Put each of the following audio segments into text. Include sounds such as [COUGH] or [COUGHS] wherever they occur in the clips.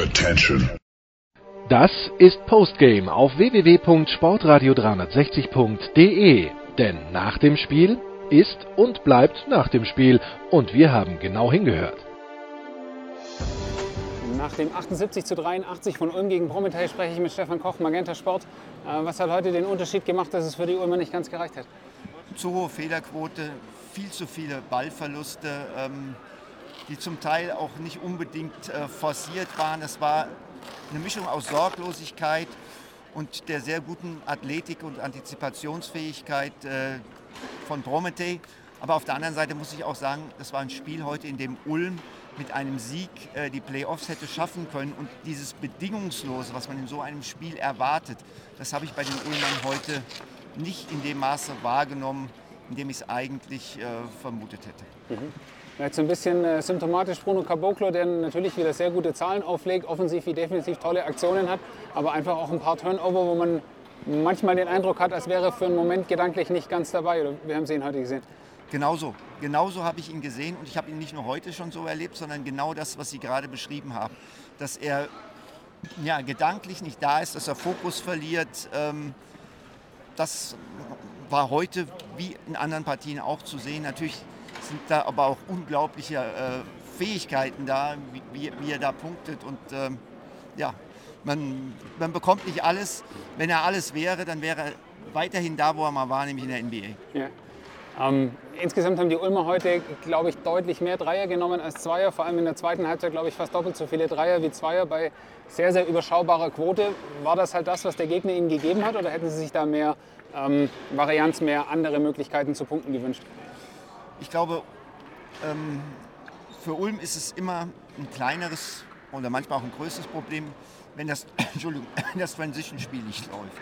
Attention. Das ist Postgame auf www.sportradio360.de. Denn nach dem Spiel ist und bleibt nach dem Spiel. Und wir haben genau hingehört. Nach dem 78 zu 83 von Ulm gegen Prometei spreche ich mit Stefan Koch, Magenta Sport. Äh, was hat heute den Unterschied gemacht, dass es für die Ulmer nicht ganz gereicht hat? Zu hohe Fehlerquote, viel zu viele Ballverluste, ähm, die zum Teil auch nicht unbedingt äh, forciert waren. Es war eine Mischung aus Sorglosigkeit und der sehr guten Athletik und Antizipationsfähigkeit äh, von Prometei. Aber auf der anderen Seite muss ich auch sagen, das war ein Spiel heute, in dem Ulm mit einem Sieg äh, die Playoffs hätte schaffen können. Und dieses Bedingungslose, was man in so einem Spiel erwartet, das habe ich bei den Ulmern heute nicht in dem Maße wahrgenommen, in dem ich es eigentlich äh, vermutet hätte. Mhm. Jetzt so ein bisschen äh, symptomatisch Bruno Caboclo, der natürlich wieder sehr gute Zahlen auflegt, offensiv wie definitiv tolle Aktionen hat, aber einfach auch ein paar Turnover, wo man manchmal den Eindruck hat, als wäre er für einen Moment gedanklich nicht ganz dabei. Oder wir haben sie ihn heute gesehen. Genauso. Genauso habe ich ihn gesehen und ich habe ihn nicht nur heute schon so erlebt, sondern genau das, was Sie gerade beschrieben haben. Dass er ja, gedanklich nicht da ist, dass er Fokus verliert. Ähm, das war heute wie in anderen Partien auch zu sehen. Natürlich sind da aber auch unglaubliche äh, Fähigkeiten da, wie, wie, er da punktet. Und ähm, ja, man, man bekommt nicht alles. Wenn er alles wäre, dann wäre er weiterhin da, wo er mal war, nämlich in der NBA. Ja. Ähm, insgesamt haben die Ulmer heute, glaube ich, deutlich mehr Dreier genommen als Zweier. Vor allem in der zweiten Halbzeit, glaube ich, fast doppelt so viele Dreier wie Zweier bei sehr, sehr überschaubarer Quote. War das halt das, was der Gegner ihnen gegeben hat oder hätten sie sich da mehr ähm, Varianz, mehr andere Möglichkeiten zu punkten gewünscht? Ich glaube, ähm, für Ulm ist es immer ein kleineres oder manchmal auch ein größeres Problem, wenn das, [COUGHS] Entschuldigung, [COUGHS] das Transition-Spiel nicht läuft.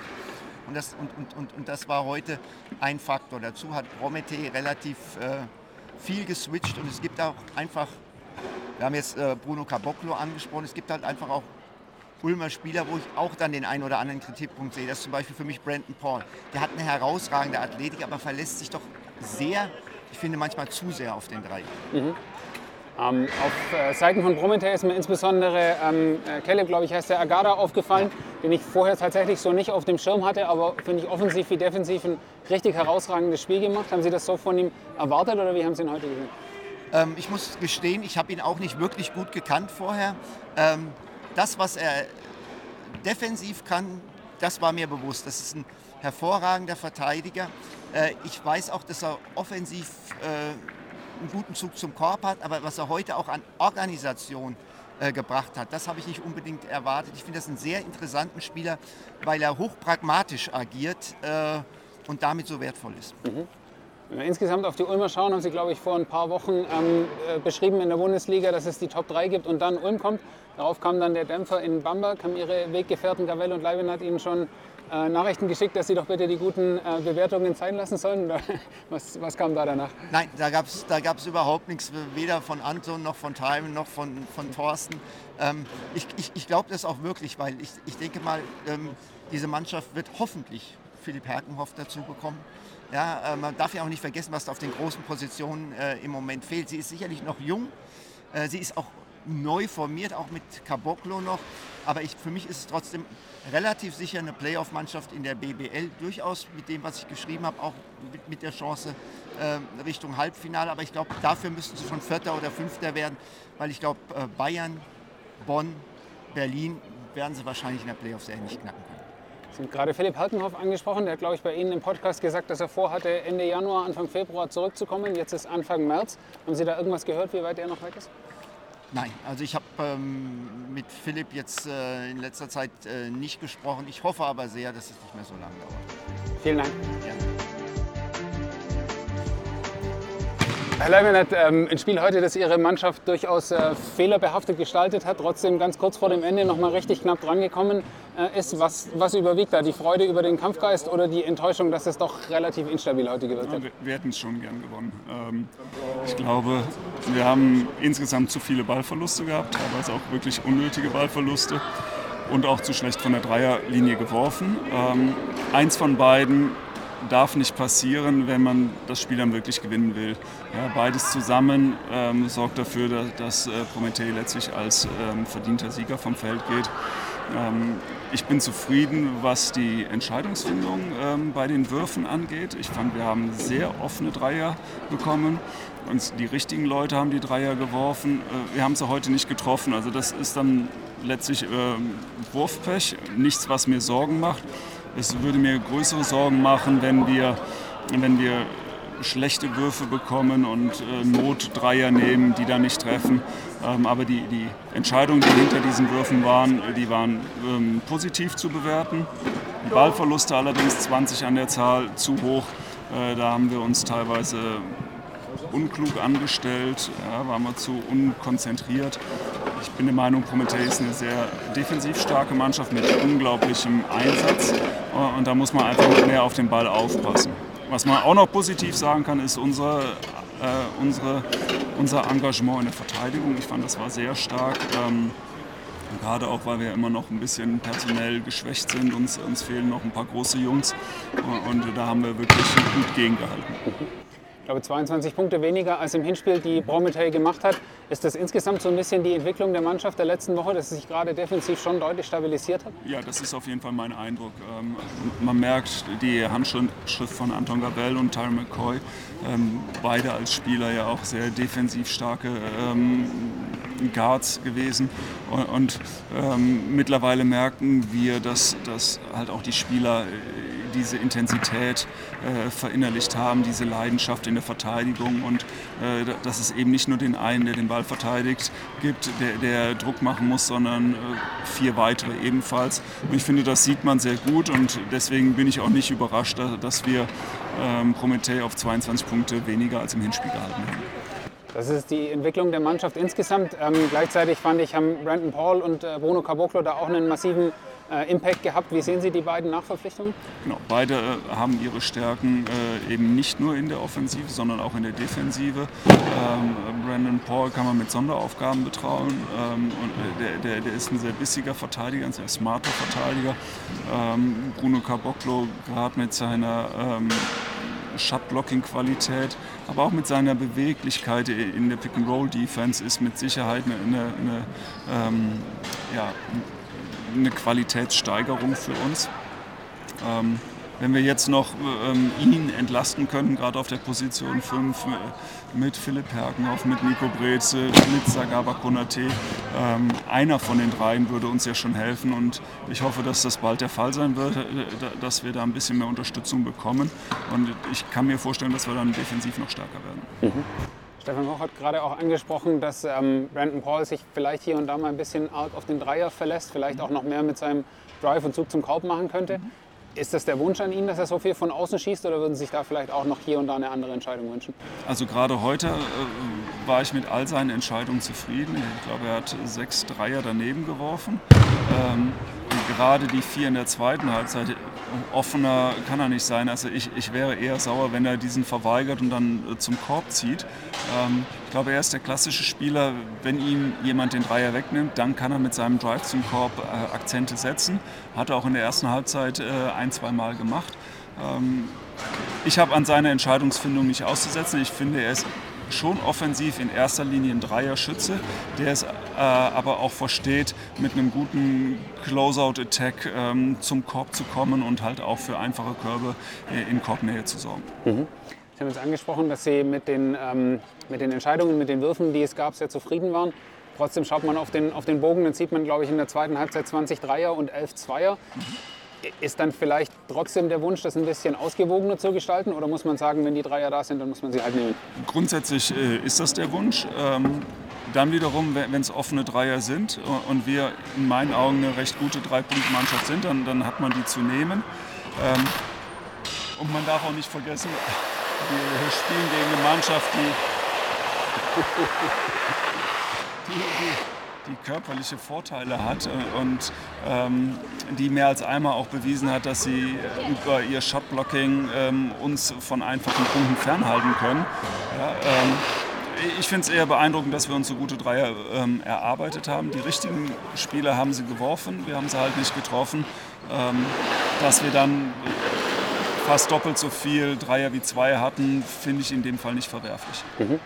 Und das, und, und, und, und das war heute ein Faktor. Dazu hat Promethe relativ äh, viel geswitcht und es gibt auch einfach, wir haben jetzt äh, Bruno Caboclo angesprochen, es gibt halt einfach auch Ulmer Spieler, wo ich auch dann den einen oder anderen Kritikpunkt sehe. Das ist zum Beispiel für mich Brandon Paul. Der hat eine herausragende Athletik, aber verlässt sich doch sehr, ich finde manchmal zu sehr auf den drei. Mhm. Ähm, auf äh, Seiten von Promethe ist mir insbesondere ähm, äh, Caleb, glaube ich, heißt der Agada aufgefallen, den ich vorher tatsächlich so nicht auf dem Schirm hatte, aber finde ich offensiv wie defensiv ein richtig herausragendes Spiel gemacht. Haben Sie das so von ihm erwartet oder wie haben Sie ihn heute gesehen? Ähm, ich muss gestehen, ich habe ihn auch nicht wirklich gut gekannt vorher. Ähm, das, was er defensiv kann, das war mir bewusst. Das ist ein hervorragender Verteidiger. Äh, ich weiß auch, dass er offensiv äh, einen guten Zug zum Korb hat, aber was er heute auch an Organisation äh, gebracht hat, das habe ich nicht unbedingt erwartet. Ich finde das einen sehr interessanten Spieler, weil er hochpragmatisch agiert und damit so wertvoll ist. Mhm. Wenn wir insgesamt auf die Ulmer schauen, haben Sie, glaube ich, vor ein paar Wochen ähm, äh, beschrieben in der Bundesliga, dass es die Top 3 gibt und dann Ulm kommt. Darauf kam dann der Dämpfer in Bamberg, haben Ihre Weggefährten Gavel und Leibin hat Ihnen schon äh, Nachrichten geschickt, dass Sie doch bitte die guten äh, Bewertungen zeigen lassen sollen? [LAUGHS] was, was kam da danach? Nein, da gab es da gab's überhaupt nichts, weder von Anton noch von Time noch von, von Thorsten. Ähm, ich ich, ich glaube das auch wirklich, weil ich, ich denke mal, ähm, diese Mannschaft wird hoffentlich Philipp Herkenhoff dazu bekommen. Ja, äh, man darf ja auch nicht vergessen, was da auf den großen Positionen äh, im Moment fehlt. Sie ist sicherlich noch jung, äh, sie ist auch neu formiert, auch mit Caboclo noch. Aber ich, für mich ist es trotzdem relativ sicher eine Playoff-Mannschaft in der BBL. Durchaus mit dem, was ich geschrieben habe, auch mit, mit der Chance äh, Richtung Halbfinale. Aber ich glaube, dafür müssten sie schon Vierter oder Fünfter werden, weil ich glaube, äh, Bayern, Bonn, Berlin werden sie wahrscheinlich in der Playoff-Serie nicht knacken können. Sie haben gerade Philipp Halkenhoff angesprochen. Der hat, glaube ich, bei Ihnen im Podcast gesagt, dass er vorhatte, Ende Januar, Anfang Februar zurückzukommen. Jetzt ist Anfang März. Haben Sie da irgendwas gehört, wie weit er noch weg ist? Nein, also ich habe ähm, mit Philipp jetzt äh, in letzter Zeit äh, nicht gesprochen. Ich hoffe aber sehr, dass es nicht mehr so lange dauert. Vielen Dank. Gerne. Herr hat ähm, ein Spiel heute, das Ihre Mannschaft durchaus äh, fehlerbehaftet gestaltet hat, trotzdem ganz kurz vor dem Ende noch mal richtig knapp drangekommen äh, ist. Was, was überwiegt da? Die Freude über den Kampfgeist oder die Enttäuschung, dass es doch relativ instabil heute gewirkt hat? Ja, wir, wir hätten es schon gern gewonnen. Ähm, ich glaube, wir haben insgesamt zu viele Ballverluste gehabt, teilweise auch wirklich unnötige Ballverluste und auch zu schlecht von der Dreierlinie geworfen. Ähm, eins von beiden darf nicht passieren, wenn man das Spiel dann wirklich gewinnen will. Ja, beides zusammen ähm, sorgt dafür, dass, dass äh, Prometei letztlich als ähm, verdienter Sieger vom Feld geht. Ähm, ich bin zufrieden, was die Entscheidungsfindung ähm, bei den Würfen angeht. Ich fand, wir haben sehr offene Dreier bekommen. Und die richtigen Leute haben die Dreier geworfen. Äh, wir haben sie heute nicht getroffen. Also das ist dann letztlich äh, Wurfpech. Nichts, was mir Sorgen macht. Es würde mir größere Sorgen machen, wenn wir, wenn wir schlechte Würfe bekommen und äh, Notdreier nehmen, die da nicht treffen. Ähm, aber die, die Entscheidungen, die hinter diesen Würfen waren, die waren ähm, positiv zu bewerten. Ballverluste allerdings 20 an der Zahl zu hoch. Äh, da haben wir uns teilweise unklug angestellt, ja, waren wir zu unkonzentriert. Ich bin der Meinung, Promethe ist eine sehr defensiv starke Mannschaft mit unglaublichem Einsatz und da muss man einfach mehr auf den Ball aufpassen. Was man auch noch positiv sagen kann, ist unsere, äh, unsere, unser Engagement in der Verteidigung. Ich fand, das war sehr stark. Ähm, Gerade auch, weil wir immer noch ein bisschen personell geschwächt sind. Uns, uns fehlen noch ein paar große Jungs. Und da haben wir wirklich gut gegengehalten ich glaube 22 Punkte weniger als im Hinspiel, die Prometey gemacht hat. Ist das insgesamt so ein bisschen die Entwicklung der Mannschaft der letzten Woche, dass es sich gerade defensiv schon deutlich stabilisiert hat? Ja, das ist auf jeden Fall mein Eindruck. Ähm, man merkt die Handschrift von Anton Gabel und Tyron McCoy, ähm, beide als Spieler ja auch sehr defensiv starke ähm, Guards gewesen. Und, mittlerweile merken wir, dass, dass halt auch die Spieler diese Intensität äh, verinnerlicht haben, diese Leidenschaft in der Verteidigung und äh, dass es eben nicht nur den einen, der den Ball verteidigt, gibt, der, der Druck machen muss, sondern äh, vier weitere ebenfalls. Und ich finde, das sieht man sehr gut und deswegen bin ich auch nicht überrascht, dass wir ähm, Promethe auf 22 Punkte weniger als im Hinspiel gehalten haben. Das ist die Entwicklung der Mannschaft insgesamt. Ähm, gleichzeitig fand ich, haben Brandon Paul und äh, Bruno Caboclo da auch einen massiven Impact gehabt. Wie sehen Sie die beiden Nachverpflichtungen? Genau, beide äh, haben ihre Stärken äh, eben nicht nur in der Offensive, sondern auch in der Defensive. Ähm, Brandon Paul kann man mit Sonderaufgaben betrauen. Ähm, und der, der, der, ist ein sehr bissiger Verteidiger, ein sehr smarter Verteidiger. Ähm, Bruno Caboclo gerade mit seiner ähm, Shot-Blocking-Qualität, aber auch mit seiner Beweglichkeit in der Pick-and-Roll-Defense ist mit Sicherheit eine, eine, eine ähm, ja, eine Qualitätssteigerung für uns. Ähm, wenn wir jetzt noch ähm, ihn entlasten können, gerade auf der Position 5 äh, mit Philipp Herkenhoff, mit Nico Breze, mit Sagaba Konate, ähm, einer von den dreien würde uns ja schon helfen und ich hoffe, dass das bald der Fall sein wird, äh, dass wir da ein bisschen mehr Unterstützung bekommen und ich kann mir vorstellen, dass wir dann defensiv noch stärker werden. Mhm. Stefan Koch hat gerade auch angesprochen, dass ähm, Brandon Paul sich vielleicht hier und da mal ein bisschen arg auf den Dreier verlässt, vielleicht auch noch mehr mit seinem Drive und Zug zum Korb machen könnte. Mhm. Ist das der Wunsch an ihn, dass er so viel von außen schießt oder würden Sie sich da vielleicht auch noch hier und da eine andere Entscheidung wünschen? Also gerade heute äh, war ich mit all seinen Entscheidungen zufrieden. Ich glaube, er hat sechs Dreier daneben geworfen. Ähm, gerade die vier in der zweiten Halbzeit, offener kann er nicht sein. Also ich, ich wäre eher sauer, wenn er diesen verweigert und dann äh, zum Korb zieht. Ähm, ich glaube, er ist der klassische Spieler, wenn ihm jemand den Dreier wegnimmt, dann kann er mit seinem Drive zum Korb äh, Akzente setzen. Hat er auch in der ersten Halbzeit äh, ein, zwei Mal gemacht. Ähm, ich habe an seiner Entscheidungsfindung nicht auszusetzen. Ich finde, er ist schon offensiv in erster Linie ein Dreier-Schütze, der es aber auch versteht, mit einem guten Closeout-Attack ähm, zum Korb zu kommen und halt auch für einfache Körbe äh, in Korbnähe zu sorgen. Mhm. Sie haben jetzt angesprochen, dass Sie mit den, ähm, mit den Entscheidungen, mit den Würfen, die es gab, sehr zufrieden waren. Trotzdem schaut man auf den, auf den Bogen, dann sieht man, glaube ich, in der zweiten Halbzeit 20 Dreier und 11 Zweier. Ist dann vielleicht trotzdem der Wunsch, das ein bisschen ausgewogener zu gestalten? Oder muss man sagen, wenn die Dreier da sind, dann muss man sie halt nehmen? Grundsätzlich äh, ist das der Wunsch. Ähm, dann wiederum, wenn es offene Dreier sind und wir in meinen Augen eine recht gute Drei-Punkte-Mannschaft sind, dann, dann hat man die zu nehmen. Ähm, und man darf auch nicht vergessen, wir spielen gegen eine Mannschaft, die, [LAUGHS] die, die die körperliche Vorteile hat äh, und ähm, die mehr als einmal auch bewiesen hat, dass sie über ihr Shotblocking ähm, uns von einfachen Punkten fernhalten können. Ja, ähm, ich finde es eher beeindruckend, dass wir uns so gute Dreier ähm, erarbeitet haben. Die richtigen Spieler haben sie geworfen, wir haben sie halt nicht getroffen. Ähm, dass wir dann fast doppelt so viel Dreier wie Zweier hatten, finde ich in dem Fall nicht verwerflich. Mhm.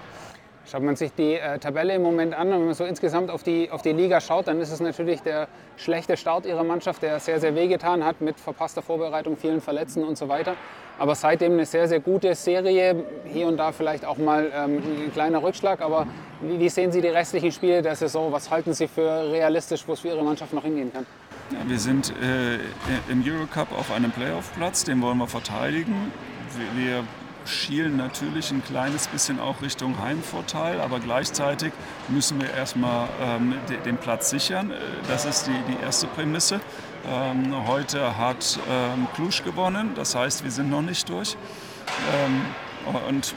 Schaut man sich die äh, Tabelle im Moment an, wenn man so insgesamt auf die, auf die Liga schaut, dann ist es natürlich der schlechte Start ihrer Mannschaft, der sehr, sehr wehgetan hat mit verpasster Vorbereitung, vielen Verletzten und so weiter. Aber seitdem eine sehr, sehr gute Serie, hier und da vielleicht auch mal ähm, ein kleiner Rückschlag. Aber wie, sehen Sie die restlichen Spiele der Saison? Was halten Sie für realistisch, wo es für Ihre Mannschaft noch hingehen kann? Wir sind äh, im Eurocup auf einem Playoff-Platz, den wollen wir verteidigen. Wir schielen natürlich ein kleines bisschen auch Richtung Heimvorteil, aber gleichzeitig müssen wir erstmal ähm, den Platz sichern. Äh, das ist die, die erste Prämisse. Ähm, heute hat ähm, Klusch gewonnen, das heißt, wir sind noch nicht durch. Ähm, und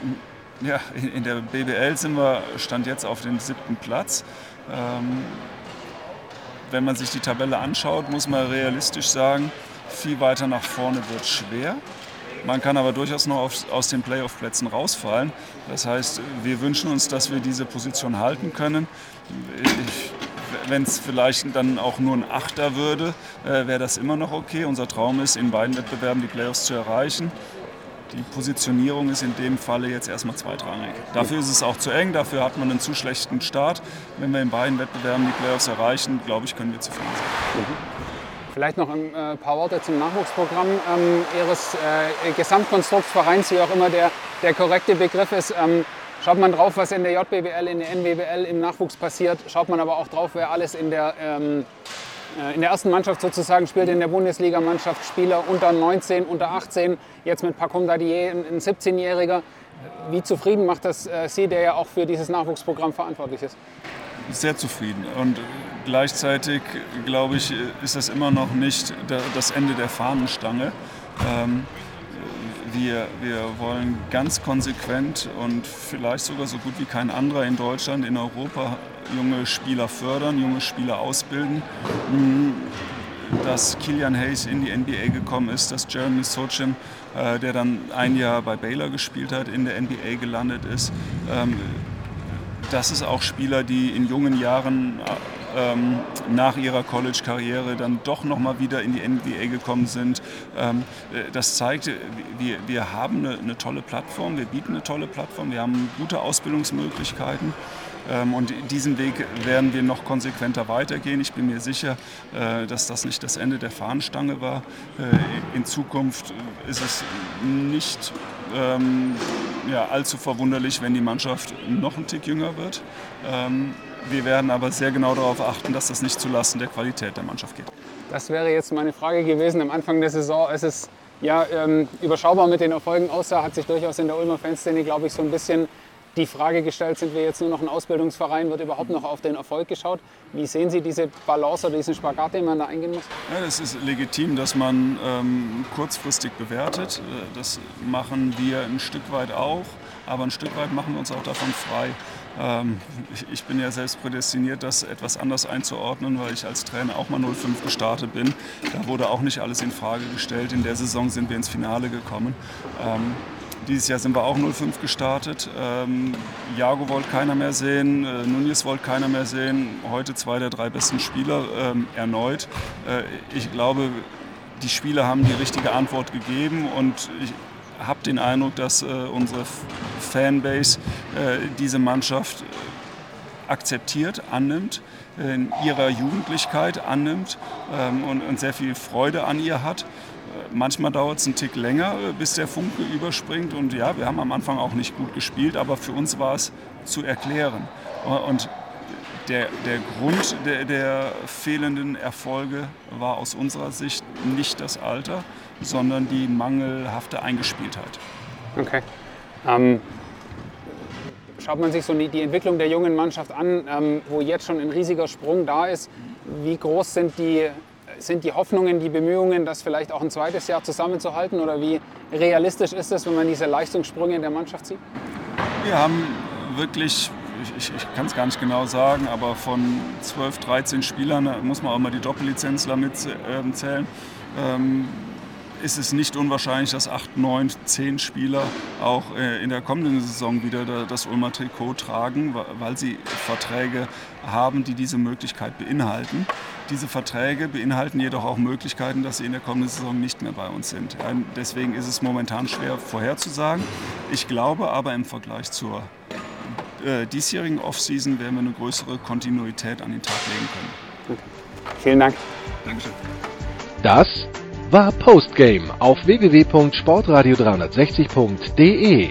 ja, in der BBL sind wir, stand jetzt auf dem siebten Platz. Ähm, wenn man sich die Tabelle anschaut, muss man realistisch sagen, viel weiter nach vorne wird schwer. Man kann aber durchaus noch auf, aus den Playoff-Plätzen rausfallen. Das heißt, wir wünschen uns, dass wir diese Position halten können. Wenn es vielleicht dann auch nur ein Achter würde, äh, wäre das immer noch okay. Unser Traum ist, in beiden Wettbewerben die Playoffs zu erreichen. Die Positionierung ist in dem Falle jetzt erstmal zweitrangig. Dafür ist es auch zu eng, dafür hat man einen zu schlechten Start. Wenn wir in beiden Wettbewerben die Playoffs erreichen, glaube ich, können wir zufrieden sein. Vielleicht noch ein äh, paar Worte zum Nachwuchsprogramm ähm, Ihres äh, Gesamtkonstruktsvereins, wie auch immer der, der korrekte Begriff ist. Ähm, schaut man drauf, was in der JBWL, in der NWBL im Nachwuchs passiert. Schaut man aber auch drauf, wer alles in der, ähm, äh, in der ersten Mannschaft sozusagen spielt, in der Bundesligamannschaft. Spieler unter 19, unter 18, jetzt mit Pacom Dadier, ein 17-Jähriger. Wie zufrieden macht das äh, Sie, der ja auch für dieses Nachwuchsprogramm verantwortlich ist? Sehr zufrieden. Und gleichzeitig, glaube ich, ist das immer noch nicht das Ende der Fahnenstange. Ähm, wir, wir wollen ganz konsequent und vielleicht sogar so gut wie kein anderer in Deutschland, in Europa junge Spieler fördern, junge Spieler ausbilden. Mhm. Dass Kilian Hayes in die NBA gekommen ist, dass Jeremy Sochin, äh, der dann ein Jahr bei Baylor gespielt hat, in der NBA gelandet ist. Dass es auch Spieler, die in jungen Jahren ähm, nach ihrer College-Karriere dann doch nochmal wieder in die NBA gekommen sind. Ähm, äh, das zeigt, wir, wir haben eine, eine tolle Plattform, wir bieten eine tolle Plattform, wir haben gute Ausbildungsmöglichkeiten. Ähm, und diesen Weg werden wir noch konsequenter weitergehen. Ich bin mir sicher, äh, dass das nicht das Ende der Fahnenstange war. Äh, in Zukunft ist es nicht ähm, ja, allzu verwunderlich, wenn die Mannschaft noch ein Tick jünger wird. Ähm, wir werden aber sehr genau darauf achten, dass das nicht zulasten der Qualität der Mannschaft geht. Das wäre jetzt meine Frage gewesen. Am Anfang der Saison ist es ja ähm, überschaubar mit den Erfolgen aussah, hat sich durchaus in der Ulmer Fanszene, glaube ich, so ein bisschen die Frage gestellt, sind wir jetzt nur noch ein Ausbildungsverein, wird überhaupt noch auf den Erfolg geschaut? Wie sehen Sie diese Balance oder diesen Spagat, den man da eingehen muss? Ja, es ist legitim, dass man ähm, kurzfristig bewertet. Äh, das machen wir ein Stück weit auch, aber ein Stück weit machen wir uns auch davon frei. Ähm, ich, ich, bin ja selbst prädestiniert, das etwas anders einzuordnen, weil ich als Trainer auch mal 05 gestartet bin. Da wurde auch nicht alles in Frage gestellt. In der Saison sind wir ins Finale gekommen. Ähm, dieses Jahr sind wir auch 0-5 gestartet. Ähm, Jago wollte keiner mehr sehen, äh, Nunez wollte keiner mehr sehen. Heute zwei der drei besten Spieler ähm, erneut. Äh, ich glaube, die Spieler haben die richtige Antwort gegeben und ich habe den Eindruck, dass äh, unsere Fanbase äh, diese Mannschaft akzeptiert, annimmt, in ihrer Jugendlichkeit annimmt ähm, und, und sehr viel Freude an ihr hat manchmal dauert es einen Tick länger, bis der Funke überspringt. Und ja, wir haben am Anfang auch nicht gut gespielt, aber für uns war es zu erklären. Und der, der Grund der, der fehlenden Erfolge war aus unserer Sicht nicht das Alter, sondern die mangelhafte Eingespieltheit. Okay. Ähm, schaut man sich so die, Entwicklung der jungen Mannschaft an, ähm, wo jetzt schon ein riesiger Sprung da ist, wie groß sind die sind die Hoffnungen, die Bemühungen, das vielleicht auch ein zweites Jahr zusammenzuhalten? Oder wie realistisch ist es, wenn man diese Leistungssprünge in der Mannschaft sieht? Wir haben wirklich, ich, ich kann es gar nicht genau sagen, aber von 12, 13 Spielern muss man auch mal die Doppellizenzler mitzählen. Ähm, ist es nicht unwahrscheinlich, dass acht, neun, zehn Spieler auch äh, in der kommenden Saison wieder das Ulmer Trikot tragen, weil sie Verträge haben, die diese Möglichkeit beinhalten. Diese Verträge beinhalten jedoch auch Möglichkeiten, dass sie in der kommenden Saison nicht mehr bei uns sind. Deswegen ist es momentan schwer vorherzusagen. Ich glaube aber im Vergleich zur äh, diesjährigen Offseason werden wir eine größere Kontinuität an den Tag legen können. Okay. Vielen Dank. Dankeschön. Das war Postgame auf www.sportradio360.de.